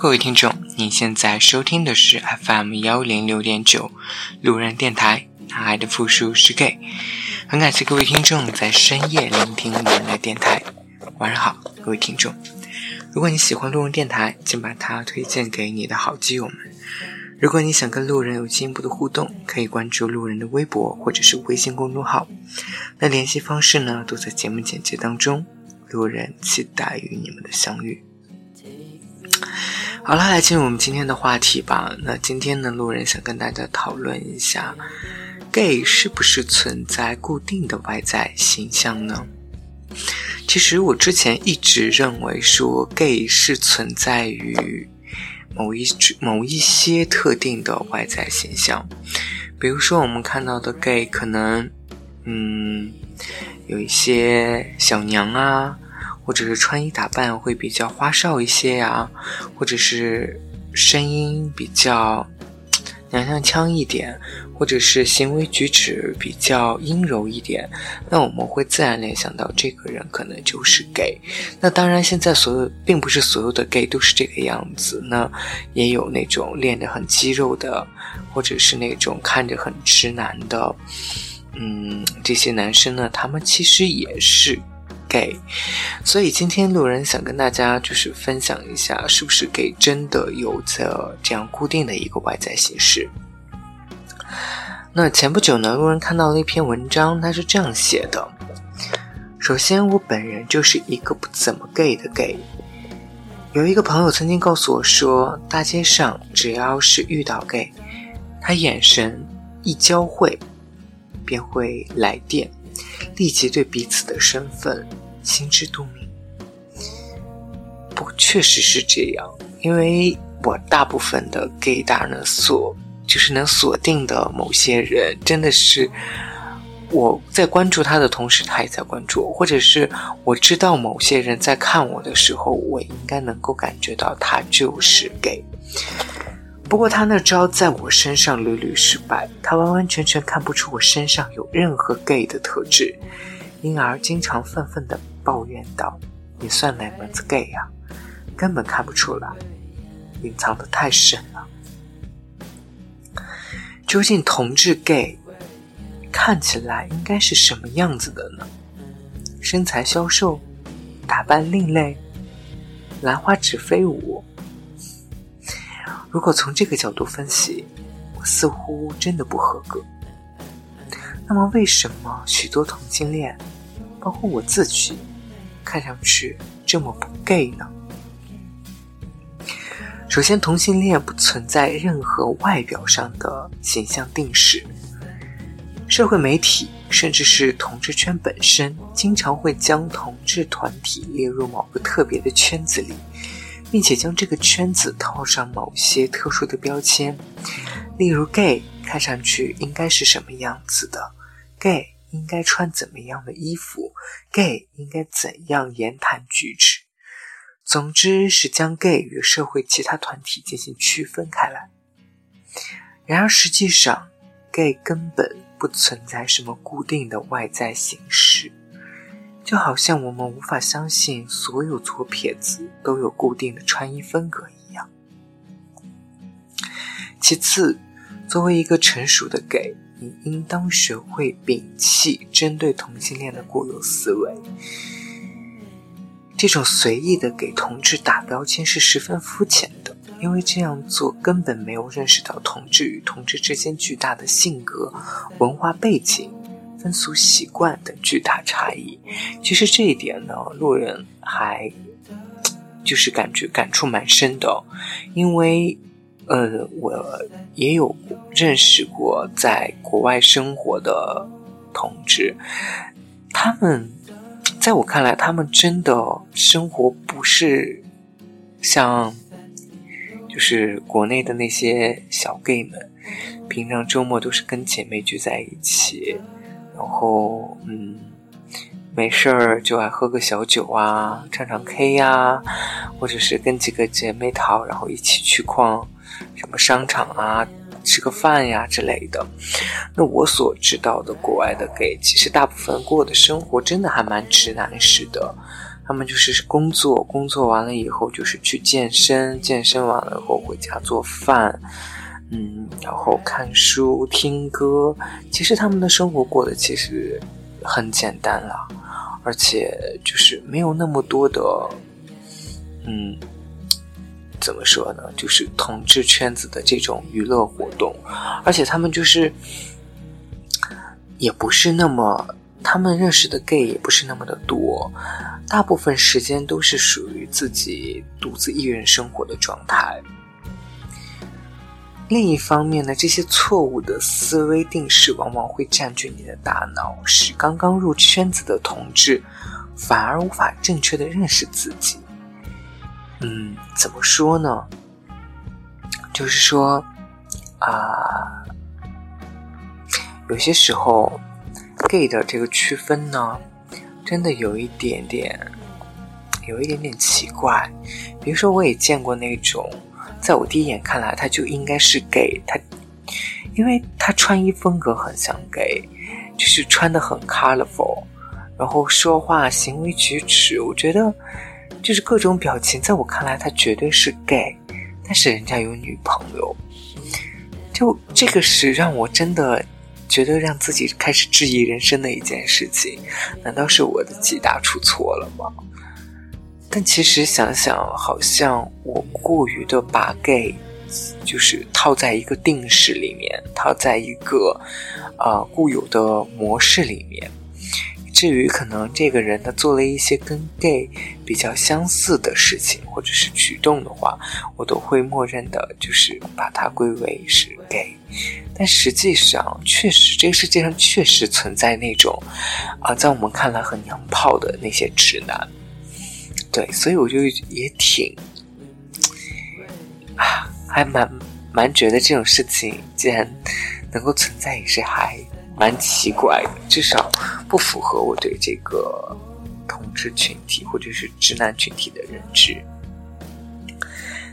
各位听众，您现在收听的是 FM 幺零六点九路人电台，爱的复数是 gay。很感谢各位听众在深夜聆听路人的电台。晚上好，各位听众。如果你喜欢路人电台，请把它推荐给你的好基友们。如果你想跟路人有进一步的互动，可以关注路人的微博或者是微信公众号。那联系方式呢，都在节目简介当中。路人期待与你们的相遇。好了，来进入我们今天的话题吧。那今天呢，路人想跟大家讨论一下，gay 是不是存在固定的外在形象呢？其实我之前一直认为说，gay 是存在于某一某一些特定的外在形象，比如说我们看到的 gay 可能，嗯，有一些小娘啊。或者是穿衣打扮会比较花哨一些呀，或者是声音比较娘娘腔一点，或者是行为举止比较阴柔一点，那我们会自然联想到这个人可能就是 gay。那当然，现在所有并不是所有的 gay 都是这个样子，那也有那种练得很肌肉的，或者是那种看着很直男的，嗯，这些男生呢，他们其实也是。gay，所以今天路人想跟大家就是分享一下，是不是 gay 真的有着这样固定的一个外在形式？那前不久呢，路人看到了一篇文章，他是这样写的：首先，我本人就是一个不怎么 gay 的 gay。有一个朋友曾经告诉我说，大街上只要是遇到 gay，他眼神一交汇，便会来电。立即对彼此的身份心知肚明。不，确实是这样，因为我大部分的 gay 大呢锁，就是能锁定的某些人，真的是我在关注他的同时，他也在关注我，或者是我知道某些人在看我的时候，我应该能够感觉到他就是 gay。不过他那招在我身上屡屡失败，他完完全全看不出我身上有任何 gay 的特质，因而经常愤愤地抱怨道：“你算哪门子 gay 呀？根本看不出来，隐藏的太深了。”究竟同志 gay 看起来应该是什么样子的呢？身材消瘦，打扮另类，兰花指飞舞。如果从这个角度分析，我似乎真的不合格。那么，为什么许多同性恋，包括我自己，看上去这么不 gay 呢？首先，同性恋不存在任何外表上的形象定式。社会媒体，甚至是同志圈本身，经常会将同志团体列入某个特别的圈子里。并且将这个圈子套上某些特殊的标签，例如 gay 看上去应该是什么样子的，gay 应该穿怎么样的衣服，gay 应该怎样言谈举止。总之是将 gay 与社会其他团体进行区分开来。然而实际上，gay 根本不存在什么固定的外在形式。就好像我们无法相信所有左撇子都有固定的穿衣风格一样。其次，作为一个成熟的 gay，你应当学会摒弃针对同性恋的固有思维。这种随意的给同志打标签是十分肤浅的，因为这样做根本没有认识到同志与同志之间巨大的性格、文化背景。风俗习惯等巨大差异，其实这一点呢，路人还就是感觉感触蛮深的，因为呃，我也有认识过在国外生活的同志，他们在我看来，他们真的生活不是像就是国内的那些小 gay 们，平常周末都是跟姐妹聚在一起。然后，嗯，没事儿就爱喝个小酒啊，唱唱 K 呀，或者是跟几个姐妹淘，然后一起去逛什么商场啊，吃个饭呀之类的。那我所知道的国外的 gay，其实大部分过的生活真的还蛮直男式的。他们就是工作，工作完了以后就是去健身，健身完了以后回家做饭，嗯，然后看书、听歌。其实他们的生活过得其实很简单了，而且就是没有那么多的，嗯，怎么说呢？就是统治圈子的这种娱乐活动，而且他们就是也不是那么。他们认识的 gay 也不是那么的多，大部分时间都是属于自己独自一人生活的状态。另一方面呢，这些错误的思维定式往往会占据你的大脑，使刚刚入圈子的同志反而无法正确的认识自己。嗯，怎么说呢？就是说，啊，有些时候。gay 的这个区分呢，真的有一点点，有一点点奇怪。比如说，我也见过那种，在我第一眼看来，他就应该是 gay。他，因为他穿衣风格很像 gay，就是穿的很 colorful，然后说话、行为举止，我觉得就是各种表情，在我看来，他绝对是 gay。但是人家有女朋友，就这个是让我真的。觉得让自己开始质疑人生的一件事情，难道是我的记大出错了吗？但其实想想，好像我过于的把 gay 就是套在一个定式里面，套在一个呃固有的模式里面。至于可能这个人他做了一些跟 gay 比较相似的事情或者是举动的话，我都会默认的，就是把它归为是 gay。但实际上，确实这个世界上确实存在那种啊，在我们看来很娘炮的那些直男。对，所以我就也挺啊，还蛮蛮觉得这种事情既然能够存在，也是还。蛮奇怪的，至少不符合我对这个同志群体或者是直男群体的认知。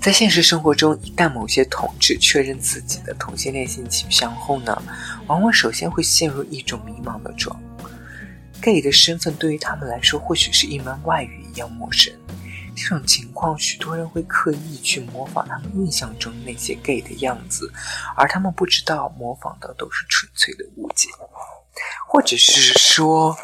在现实生活中，一旦某些同志确认自己的同性恋性倾向后呢，往往首先会陷入一种迷茫的状。Gay 的身份对于他们来说，或许是一门外语一样陌生。这种情况，许多人会刻意去模仿他们印象中那些 gay 的样子，而他们不知道模仿的都是纯粹的误解，或者是说，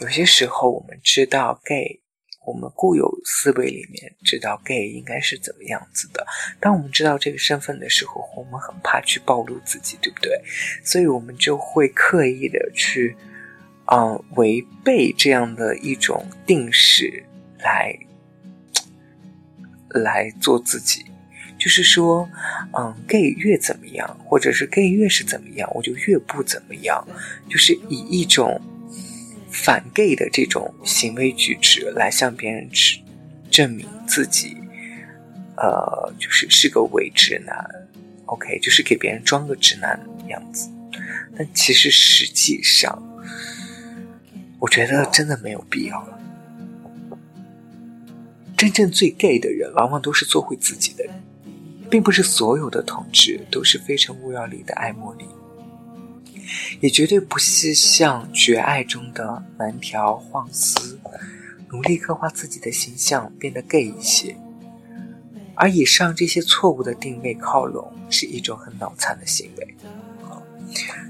有些时候我们知道 gay，我们固有思维里面知道 gay 应该是怎么样子的。当我们知道这个身份的时候，我们很怕去暴露自己，对不对？所以我们就会刻意的去，嗯，违背这样的一种定式来。来做自己，就是说，嗯，gay 越怎么样，或者是 gay 越是怎么样，我就越不怎么样，就是以一种反 gay 的这种行为举止来向别人证证明自己，呃，就是是个伪直男，OK，就是给别人装个直男样子。但其实实际上，我觉得真的没有必要了。真正最 gay 的人，往往都是做回自己的人，并不是所有的同志都是非诚勿扰里的爱茉莉，也绝对不是像绝爱中的蓝条晃丝，努力刻画自己的形象变得 gay 一些。而以上这些错误的定位靠拢，是一种很脑残的行为。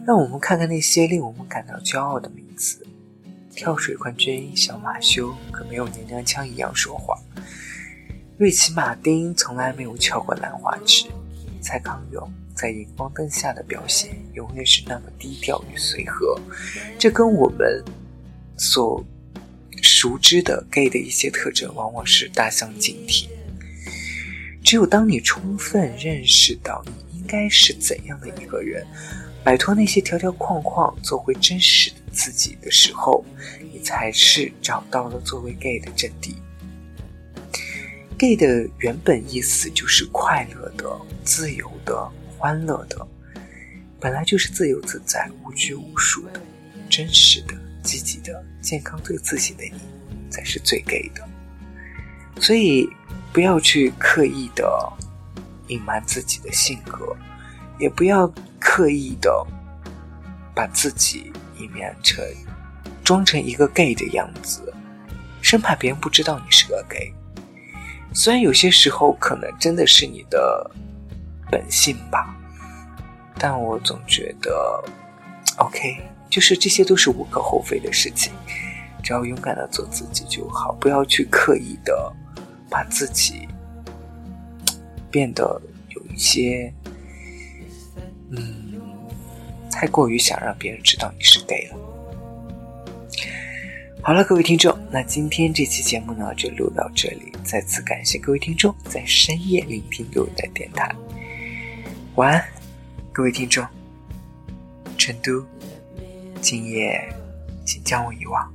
让我们看看那些令我们感到骄傲的名字。跳水冠军小马修可没有娘娘腔一样说话。瑞奇·马丁从来没有翘过兰花指。蔡康永在荧光灯下的表现永远是那么低调与随和，这跟我们所熟知的 gay 的一些特征往往是大相径庭。只有当你充分认识到你应该是怎样的一个人，摆脱那些条条框框，做回真实的自己的时候，你才是找到了作为 gay 的真谛。gay 的原本意思就是快乐的、自由的、欢乐的，本来就是自由自在、无拘无束的、真实的、积极的、健康、最自信的你，才是最 gay 的。所以，不要去刻意的隐瞒自己的性格，也不要刻意的把自己隐面成装成一个 gay 的样子，生怕别人不知道你是个 gay。虽然有些时候可能真的是你的本性吧，但我总觉得，OK，就是这些都是无可厚非的事情，只要勇敢的做自己就好，不要去刻意的把自己变得有一些。嗯，太过于想让别人知道你是 gay 了。好了，各位听众，那今天这期节目呢就录到这里。再次感谢各位听众在深夜聆听我的电台。晚安，各位听众。成都，今夜请将我遗忘。